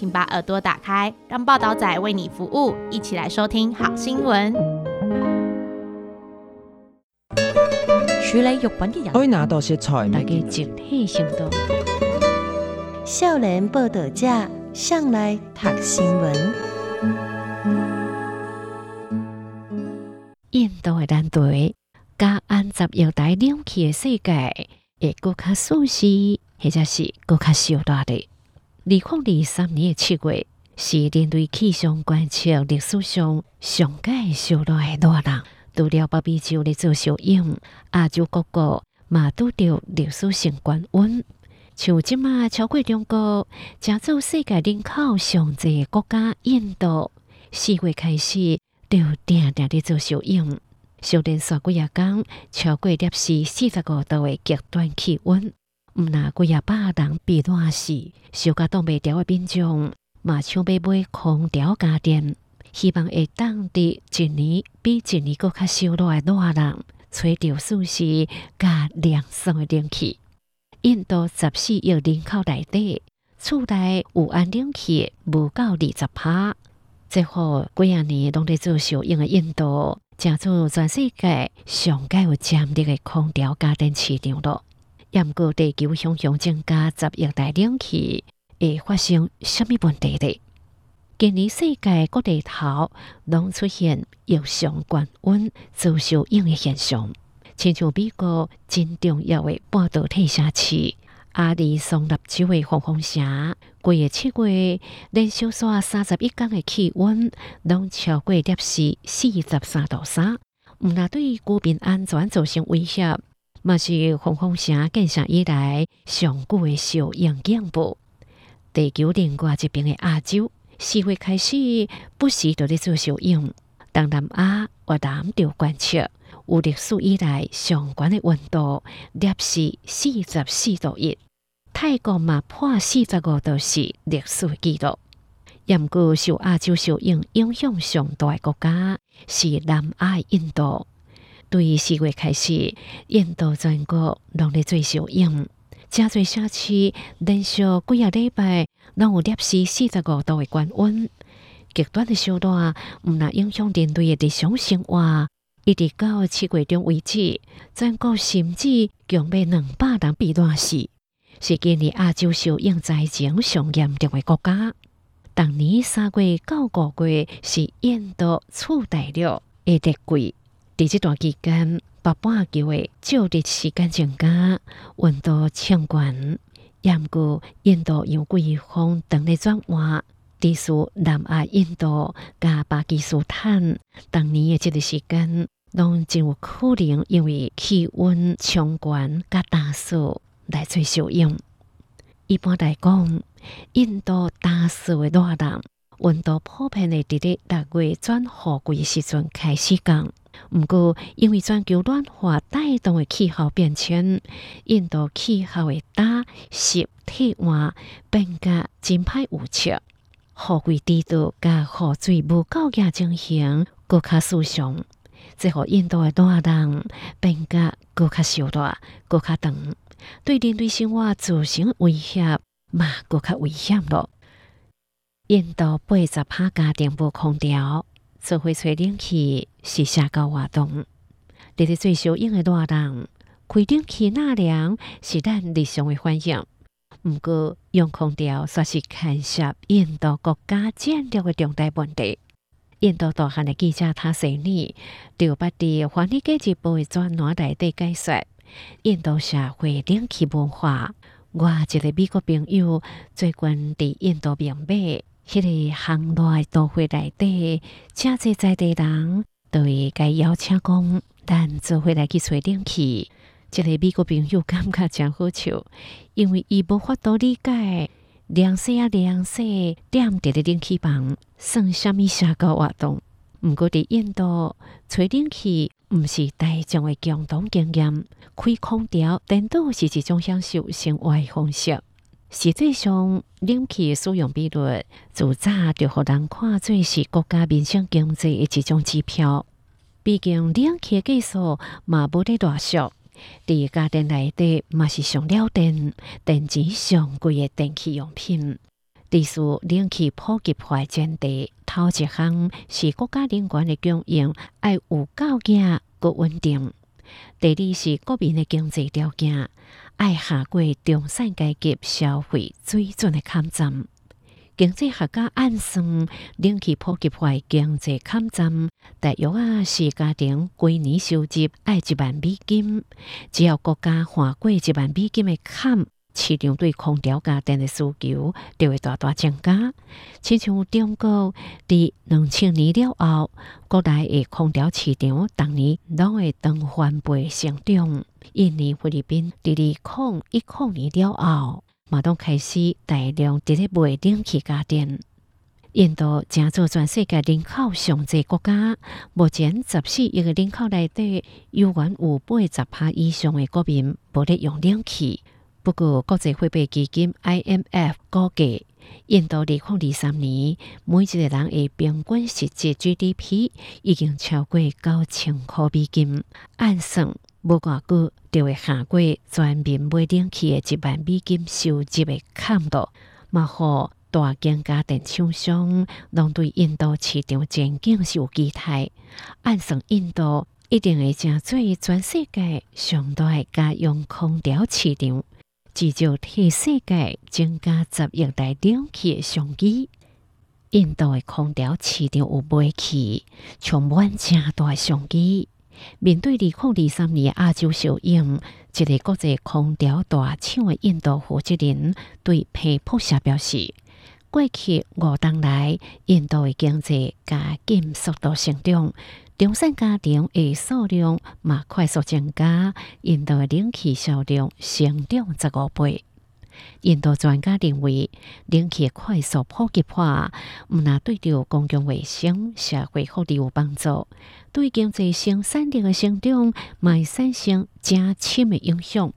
请把耳朵打开，让报道仔为你服务，一起来收听好新闻。处理肉品嘅人，可以拿到些菜大家集体行动。少年报道者上来读新闻。印度嘅团队加安插药台两期嘅世界，会更加舒适，或者是更加小大的。二零二三年嘅七月，是人类气象观测历史上上届小大嘅热浪。除了北美洲咧做小影，亚洲各国嘛拄着历史性高温。像即马超过中国，加做世界人口上济国家印度，四月开始就定定咧做小影，小连续几日间超过摄氏四十五度嘅极端气温。毋那几日百人被热死，小家冻袂牢嘅民众嘛抢要买空调家电。希望会当伫一年比一年阁较烧热的热人，吹着舒适加凉爽的冷气。印度十四亿人口内底，厝内有安冷气无够二十趴。最后几啊年拢在做小影嘅印度，成做全世界上届有潜力的空调家电市场咯。也毋过地球向向增加十亿台冷气，会发生什么问题咧？今年世界各地头拢出现异常高温、遭受影的现象，亲像美国真重要的半导体城市亚利桑那州的凤凰城，规个七月连续刷三十一天的气温拢超过摄氏四十三度三，毋但对居民安全造成威胁，嘛是凤凰城建设以来上久的小影警报。地球另外一边的亚洲。四月开始，不时都在做小影。东南亚、越南就观测有历史以来上悬的温度，摄氏四十四度一。泰国嘛破四十五度是历史纪录。也毋过受亚洲小影影响上大嘅国家是南亚印度。对于四月开始，印度全国拢在做小影。真侪城市连续几个礼拜拢有摄氏四十五度的高温，极端的烧热毋那影响人类的日常生活。一直到七月中为止，全国甚至共要两百人被热死，是今年亚洲小影灾情上严重的国家。当年三月到五月是印度次大陆的热季，在这段期间。北半球的照日时间增加，温度升高。也毋过印度由季风等咧转换，地处南亚印度加巴基斯坦，当年的这个时间，拢真有可能因为气温升高加大树来做小影。一般来讲，印度大树的热浪，温度普遍会伫咧六月转雨季时阵开始降。毋过，因为全球暖化带动的气候变迁，印度气候的大湿体换变甲真歹预测，雨季迟到甲雨水无够嘅情形，更加严重。最后，印度的热浪变甲更加烧热，更加长，对人类生活造成威胁嘛，更加危险咯。印度八十趴家庭无空调。做伙吹冷气是社交活动，伫咧做小影的热浪，开冷气纳凉是咱日常的反应。毋过用空调煞是牵涉印度国家战略的重大问题。印度大汉的记者塔西尼就捌伫华尔街日报诶专栏内底解说，印度社会冷气文化。我一个美国朋友最近伫印度明白。迄个行内都会来的，真侪在地人都会该邀请讲，咱做回来去吹冷气。这个美国朋友感觉真好笑，因为伊无法度理解凉洗啊凉洗，点伫咧冷气房，算虾米社交活动？毋过伫印度，吹冷气毋是大众诶共同经验，开空调颠倒是一种享受生活诶方式。实际上，冷气使用比率自早就互人看做是国家民生经济诶一种指标。毕竟冷气技术嘛无得大俗，伫家电内底嘛是上了电、电池上贵诶电器用品。第四，冷气普及化前提，头一项是国家能源的供应爱有够额、够稳定；第二是国民的经济条件要下过中产阶级消费水准的抗战。经济学家暗算，冷气普及化经济抗战大约啊是家庭规年收入爱一万美金，只要国家划过一万美金的坎。市场对空调家电的需求就会大大增加。亲像中国伫两千年了后，国内的空调市场逐年拢会当翻倍成长。印尼、菲律宾伫二零一零年了后，嘛拢开始大量伫咧卖冷气家电。印度正做全世界人口上济国家，目前十四亿个人口内底，有原有八十趴以上的国民无咧用冷气。不过，国际货币基金 IMF 估计，印度二零二三年每一个人的平均实际 GDP 已经超过九千块美金，按算无偌久就会下过全民买冷气的一万美金收入的坎度。嘛，好大间家电厂商拢对印度市场前景是有期待，按算印度一定会成做全世界上大的家用空调市场。至少替世界增加十亿台冷气的商机。印度的空调市场有尾气，充满正大商机。面对二零二三年亚洲首映，一个国际空调大厂的印度负责人对彭博社表示：过去五年来，印度的经济加紧速度成长。中产家庭的数量嘛快速增加，印度的冷气销量成长十五倍。印度专家认为，冷气快速普及化，毋但对着公共卫生、社会福利有帮助，对经济生产力的成长，嘛会产生正深的影响。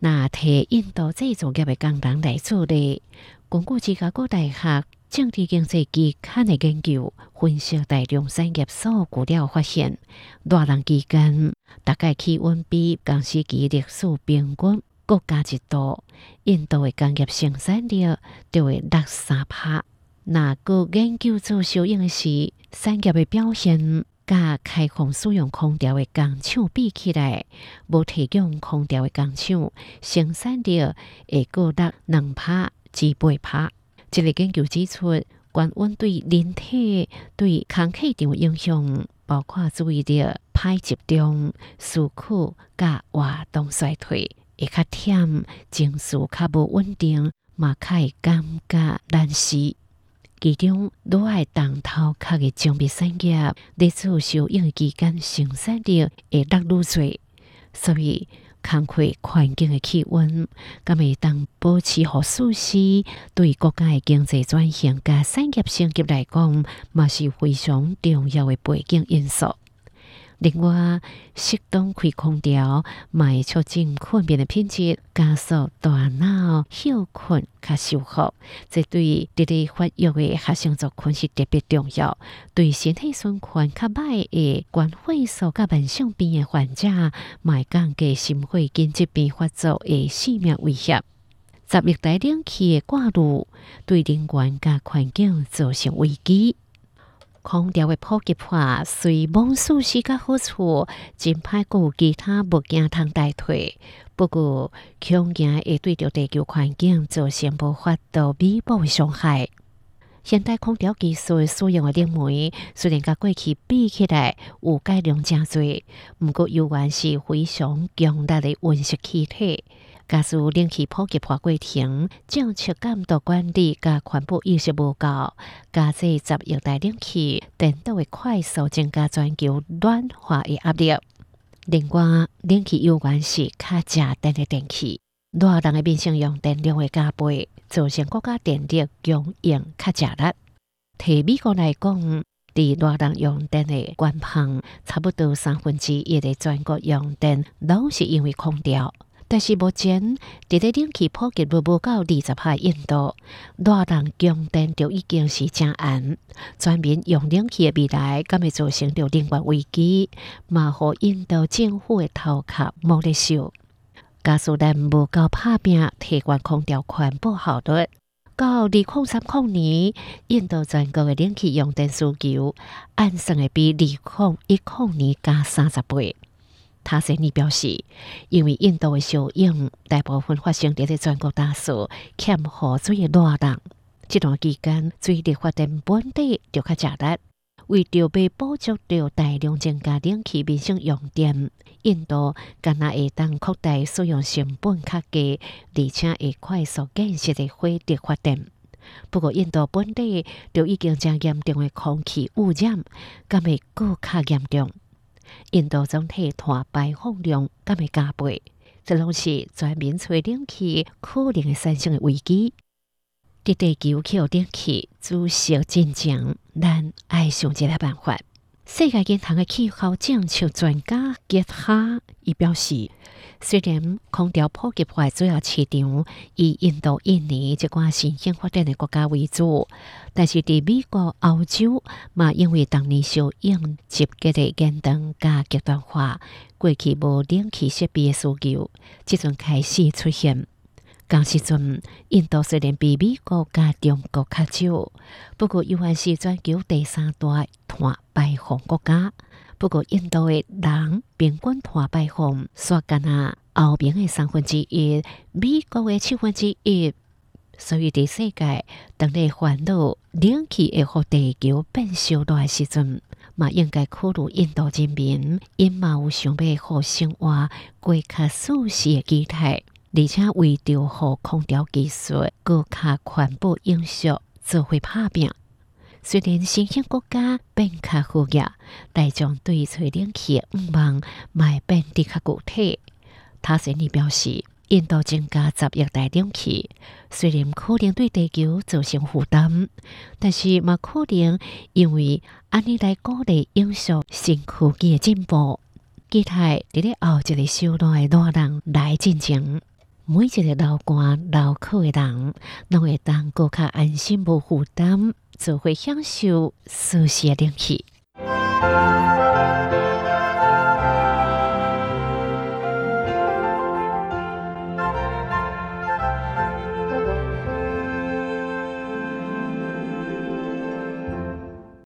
那替印度制造业的工人来做的，根据芝加哥大学。政治经济期刊的研究分析大量产业数据了，发现热浪期间大概气温比同时期历史平均各加一度，印度的工业生产力就会落三拍。那个研究做小应的是产业的表现，甲开放使用空调的工厂比起来，无提供空调的工厂生产力会各落两拍至八拍。这个研究指出，高温对人体、对空气场影响，包括注意力歹集中、思考、甲活动衰退，会较忝，情绪较无稳定，嘛较会感觉难受。其中，都爱当头壳的精密产业，在做小应期间生产力会落愈多，所以。开阔环境的气温，甲未当保持好舒适，对国家的经济转型甲产业升级来讲，嘛是非常重要的背景因素。另外，适当开空调，卖促进困眠的品质，加速大脑休困较修复。这对伫咧发育的学生族群是特别重要。对身体循环较歹的肝血素甲慢性病的患者，卖降低心血管疾病发作的性命威胁。十亿台冷气的挂路，对人员甲环境造成危机。空调的普及化虽无舒适甲好处，真歹阁有其他物件通代替。不过，恐惊会对着地球环境造成无法度弥补的伤害。现代空调技术使用的冷媒，虽然甲过去比起来有改良真侪，毋过依然是非常强大的温室气体。假使冷气普及化过程，政策监督管理甲环保意识无够，加这十亿台冷气，电都会快速增加全球暖化的压力。另外，冷气有关系较食电的电器，热人的变相用电量会加倍。造成国家电力供应较吃力。对美国来讲，伫热能用电的官方，差不多三分之一的全国用电都是因为空调。但是目前，伫咧冷气普及无无到二十趴印度，热能供电就已经是正暗。全民用冷气的未来，敢会造成着能源危机，嘛，互印度政府的头壳摸咧手。假使咱无够拍拼，提悬空调环保效率，到二零三零年，印度全国的冷气用电需求按算会比二零一零年加三十倍。塔斯尼表示，因为印度的效应大部分发生伫咧全国大数欠河水的热能，这段期间水力发电本地就较吃力，为着被补足着大量增加冷气民生用电，印度敢若会当扩大使用成本较低，而且会快速建设的火力发电。不过，印度本地就已经将严重的空气污染，敢会更较严重。印度总体碳排放量敢会加倍，这拢是全民吹冷气可能会产生的危机。伫地球气候冷气自食真强，咱爱想一个办法。世界银行的气候政策专家杰哈伊表示。虽然空调普及化主要市场以印度、印尼这寡新兴发展的国家为主，但是伫美国、欧洲嘛，因为当年小英集结的严冬加极端化，过去无冷气设备的需求，即阵开始出现。当时阵，印度虽然比美国加中国较少，不过依然是全球第三大碳排放国家。不过，印度的人平均碳排放煞干那欧盟的三分之一，美国的七分之一。所以，伫世界当你烦恼冷气会互地球变烧热的时阵，嘛应该考虑印度人民，因嘛有想要互生活过较舒适的机态，而且为着互空调技术更较环保永续做伙打拼。虽然新兴国家变较富裕，大众对吹冷气的愿望卖变得较具体。他先你表示，印度增加十亿台冷气，虽然可能对地球造成负担，但是嘛可能因为安尼来鼓励永续新科技的进步。期待伫咧后一个小段的热浪来进行，每一个流汗流苦的人，拢会当更较安心无负担。就会享受舒适的天气。